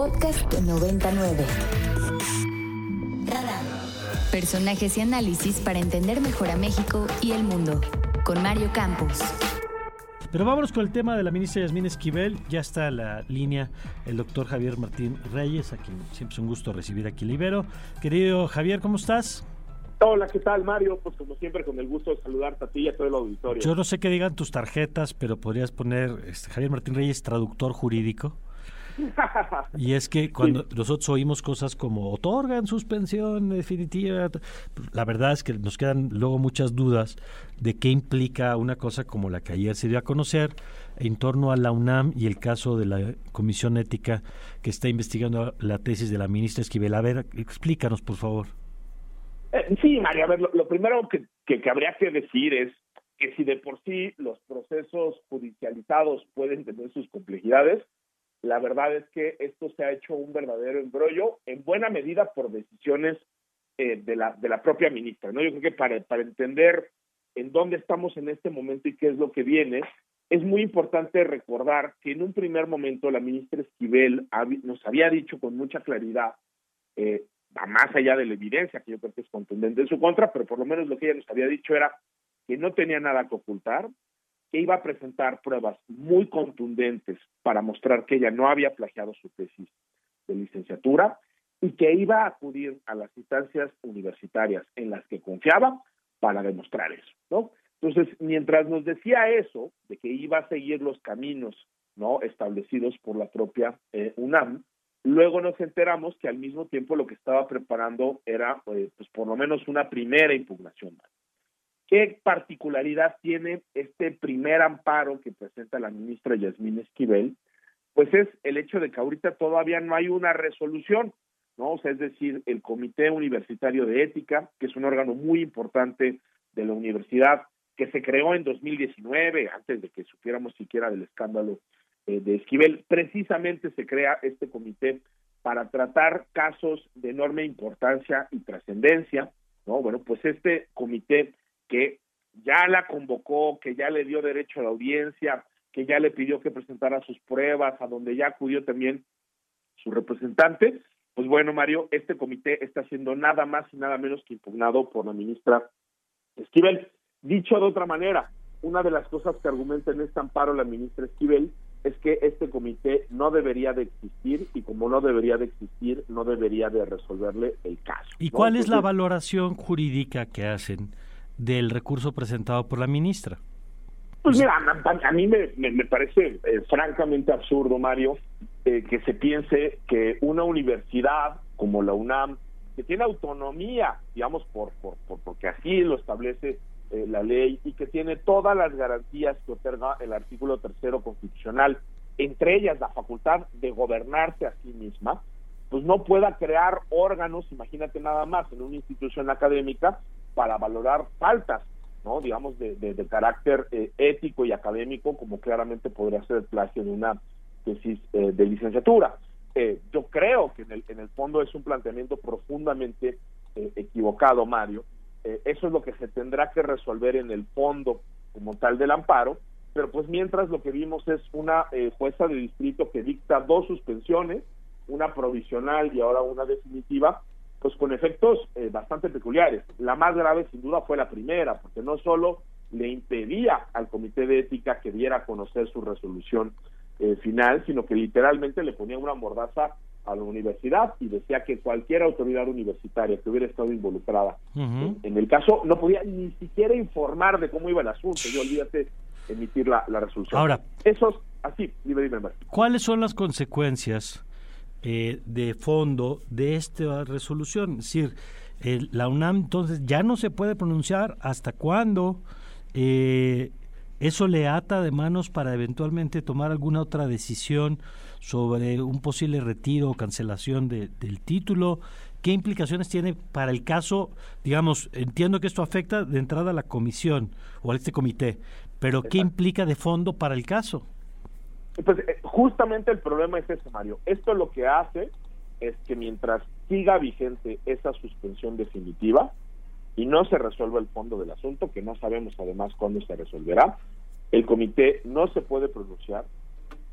Podcast 99. Personajes y análisis para entender mejor a México y el mundo. Con Mario Campos. Pero vámonos con el tema de la ministra Yasmín Esquivel. Ya está la línea el doctor Javier Martín Reyes, a quien siempre es un gusto recibir aquí en Libero. Querido Javier, ¿cómo estás? Hola, ¿qué tal, Mario? Pues como siempre, con el gusto de saludarte a ti y a todo el auditorio. Yo no sé qué digan tus tarjetas, pero podrías poner este, Javier Martín Reyes, traductor jurídico. y es que cuando nosotros oímos cosas como otorgan suspensión definitiva, la verdad es que nos quedan luego muchas dudas de qué implica una cosa como la que ayer se dio a conocer en torno a la UNAM y el caso de la Comisión Ética que está investigando la tesis de la ministra Esquivel. A ver, explícanos, por favor. Eh, sí, María, a ver, lo, primero que, que, habría que decir es que si de por sí los procesos judicializados pueden tener sus complejidades, la verdad es que esto se ha hecho un verdadero embrollo, en buena medida por decisiones eh, de, la, de la propia ministra. ¿no? Yo creo que para, para entender en dónde estamos en este momento y qué es lo que viene, es muy importante recordar que en un primer momento la ministra Esquivel nos había dicho con mucha claridad eh, más allá de la evidencia, que yo creo que es contundente en su contra, pero por lo menos lo que ella nos había dicho era que no tenía nada que ocultar, que iba a presentar pruebas muy contundentes para mostrar que ella no había plagiado su tesis de licenciatura y que iba a acudir a las instancias universitarias en las que confiaba para demostrar eso, ¿no? Entonces, mientras nos decía eso, de que iba a seguir los caminos no establecidos por la propia eh, UNAM, Luego nos enteramos que al mismo tiempo lo que estaba preparando era, eh, pues por lo menos una primera impugnación. ¿Qué particularidad tiene este primer amparo que presenta la ministra Yasmín Esquivel? Pues es el hecho de que ahorita todavía no hay una resolución, ¿no? O sea, es decir, el Comité Universitario de Ética, que es un órgano muy importante de la universidad, que se creó en 2019, antes de que supiéramos siquiera del escándalo eh, de Esquivel. Precisamente se crea este comité para tratar casos de enorme importancia y trascendencia, ¿no? Bueno, pues este comité que ya la convocó, que ya le dio derecho a la audiencia, que ya le pidió que presentara sus pruebas, a donde ya acudió también su representante, pues bueno, Mario, este comité está siendo nada más y nada menos que impugnado por la ministra Esquivel. Dicho de otra manera, una de las cosas que argumenta en este amparo la ministra Esquivel es que este comité no debería de existir y como no debería de existir, no debería de resolverle el caso. ¿Y cuál es la valoración jurídica que hacen del recurso presentado por la ministra? Pues mira, a, mí me, me, parece eh, francamente absurdo, Mario, eh, que se piense que una universidad como la UNAM, que tiene autonomía, digamos, por, por, por porque así lo establece eh, la ley y que tiene todas las garantías que otorga el artículo tercero constitucional, entre ellas la facultad de gobernarse a sí misma, pues no pueda crear órganos, imagínate nada más, en una institución académica para valorar faltas, ¿no? Digamos, de, de, carácter eh, ético y académico, como claramente podría ser el plagio de una tesis eh, de licenciatura. yo creo que en el, en el fondo es un planteamiento profundamente equivocado, Mario, eh, eso es lo que se tendrá que resolver en el fondo como tal del amparo, pero pues mientras lo que vimos es una eh, jueza de distrito que dicta dos suspensiones, una provisional y ahora una definitiva, pues con efectos eh, bastante peculiares. La más grave sin duda fue la primera, porque no solo le impedía al comité de ética que diera a conocer su resolución final, sino que literalmente le ponía una mordaza a la universidad y decía que cualquier autoridad universitaria que hubiera estado involucrada en, el caso no podía ni siquiera informar de cómo iba el asunto. Yo olvídate emitir la, resolución. Ahora, esos, así, dime, dime, ¿Cuáles son las consecuencias eh, de fondo de esta resolución? Es decir, la UNAM entonces ya no se puede pronunciar hasta cuándo. Eh, eso le ata de manos para eventualmente tomar alguna otra decisión sobre un posible retiro o cancelación del título. ¿Qué implicaciones tiene para el caso? Digamos, entiendo que esto afecta de entrada a la comisión o a este comité, pero ¿qué implica de fondo para el caso? Pues eh, justamente el problema es ese, Mario. Esto lo que hace es que mientras siga vigente esa suspensión definitiva, y no se resuelve el fondo del asunto, que no sabemos además cuándo se resolverá, el comité no se puede pronunciar,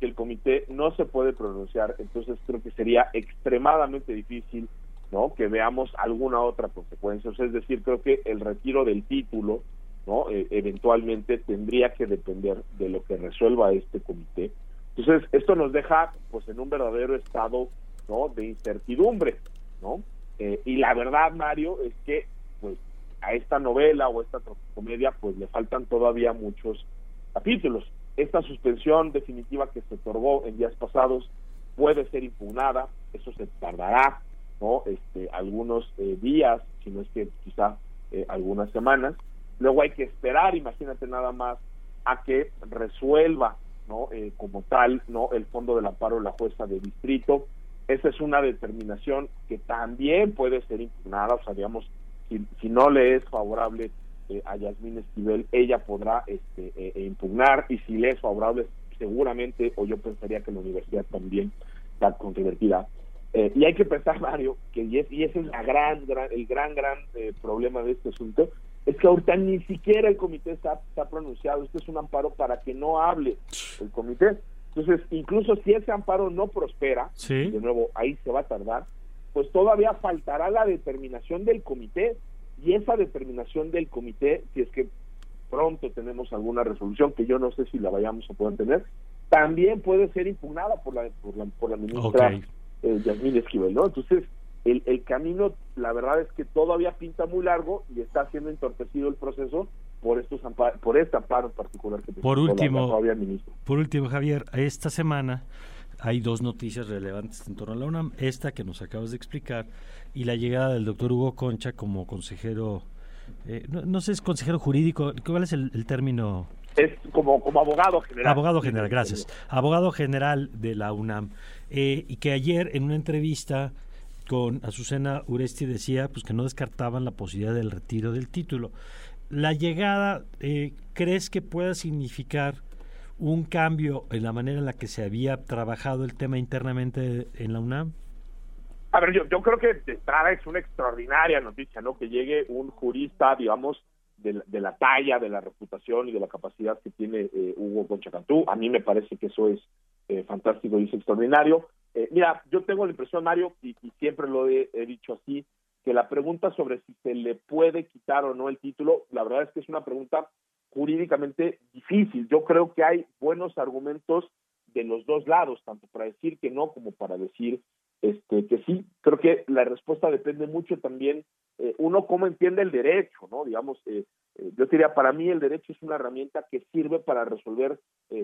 que el comité no se puede pronunciar, entonces creo que sería extremadamente difícil ¿no? que veamos alguna otra consecuencia. es decir, creo que el retiro del título ¿no? E, eventualmente tendría que depender de lo que resuelva este comité. Entonces, esto nos deja pues en un verdadero estado ¿no? de incertidumbre, ¿no? Eh, y la verdad, Mario, es que pues a esta novela o esta comedia pues le faltan todavía muchos capítulos. Esta suspensión definitiva que se otorgó en días pasados puede ser impugnada, eso se tardará, ¿no? Este, algunos eh, días, si no es que quizá eh, algunas semanas. Luego hay que esperar, imagínate nada más, a que resuelva, ¿no? Eh, como tal, ¿no? El fondo del amparo de la jueza de distrito. Esa es una determinación que también puede ser impugnada, o sea, digamos, si, si no le es favorable a Yasmín Esquivel, ella podrá este, impugnar y si le es favorable, seguramente, o yo pensaría que la universidad también está controvertida eh, y hay que pensar, Mario, que y, es, y ese es la gran, gran, el gran, gran eh, problema de este asunto, es que ahorita ni siquiera el comité está, está pronunciado. Este es un amparo para que no hable el comité. Entonces, incluso si ese amparo no prospera, de nuevo, ahí se va a tardar, pues todavía faltará la determinación del comité. Y esa determinación del comité, si es que pronto tenemos alguna resolución, que yo no sé si la vayamos a poder tener, también puede ser impugnada por la, por la, por la ministra eh, Yasmín Esquivel, ¿no? Entonces, el, el camino, la verdad es que todavía pinta muy largo y está siendo entorpecido el proceso por estos por este amparo en particular que por último por último Javier esta semana hay dos noticias relevantes en torno a la UNAM. Esta que nos acabas de explicar y la llegada del doctor Hugo Concha como consejero eh, no, sé es consejero jurídico cuál es el, término es como como abogado general. Abogado general gracias. Abogado general de la UNAM. Eh, y que ayer en una entrevista con Azucena Uresti decía pues que no descartaban la posibilidad del retiro del título. La llegada, eh, ¿crees que pueda significar un cambio en la manera en la que se había trabajado el tema internamente en la UNAM? A ver, yo, yo creo que de entrada es una extraordinaria noticia, ¿no? Que llegue un jurista, digamos, de, de, la talla, de la reputación y de la capacidad que tiene eh, Hugo Concha Cantú. A mí me parece que eso es eh, fantástico y es extraordinario. Eh, mira, yo tengo la impresión, Mario, y, siempre lo he, dicho así, que la pregunta sobre si se le puede quitar o no el título, la verdad es que es una pregunta jurídicamente difícil. Yo creo que hay buenos argumentos de los dos lados, tanto para decir que no como para decir este, que sí. Creo que la respuesta depende mucho también eh, uno cómo entiende el derecho, ¿no? Digamos, eh, eh, yo diría, para mí el derecho es una herramienta que sirve para resolver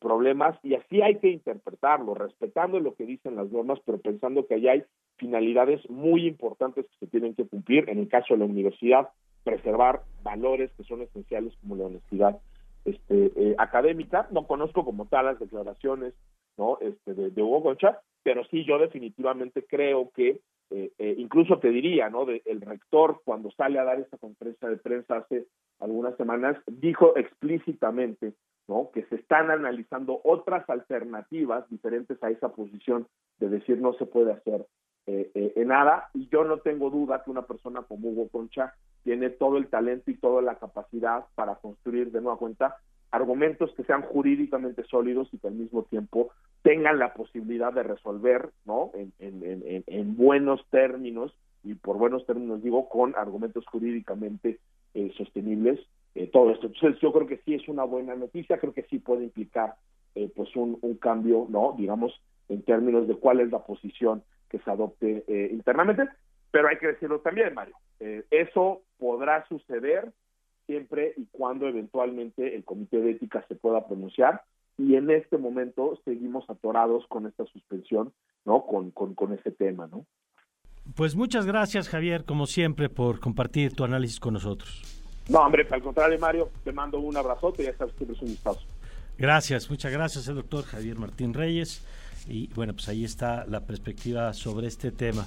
problemas y así hay que interpretarlo, respetando lo que dicen las normas, pero pensando que allá hay finalidades muy importantes que se tienen que cumplir. En el caso de la universidad, preservar valores que son esenciales como la honestidad este, académica. No conozco como tal las declaraciones no este, de, Hugo Concha, pero sí yo definitivamente creo que eh, eh, incluso te diría, ¿no? De, el rector cuando sale a dar esta conferencia de prensa hace algunas semanas dijo explícitamente, ¿no? Que se están analizando otras alternativas diferentes a esa posición de decir no se puede hacer eh, nada y yo no tengo duda que una persona como Hugo Concha tiene todo el talento y toda la capacidad para construir de nueva cuenta argumentos que sean jurídicamente sólidos y que al mismo tiempo tengan la posibilidad de resolver, ¿no? En, en, en, buenos términos, y por buenos términos digo, con argumentos jurídicamente eh, sostenibles, eh, todo esto. Entonces yo creo que sí es una buena noticia, creo que sí puede implicar eh, pues un, un cambio, ¿no? Digamos, en términos de cuál es la posición que se adopte internamente, pero hay que decirlo también, Mario, eso podrá suceder siempre y cuando eventualmente el comité de ética se pueda pronunciar y en este momento seguimos atorados con esta suspensión, ¿no? Con, con, con ese tema, ¿no? Pues muchas gracias, Javier, como siempre, por compartir tu análisis con nosotros. No, hombre, al contrario, Mario, te mando un abrazote y ya sabes que eres un gustazo. Gracias, muchas gracias, el doctor Javier Martín Reyes. Y bueno, pues ahí está la perspectiva sobre este tema.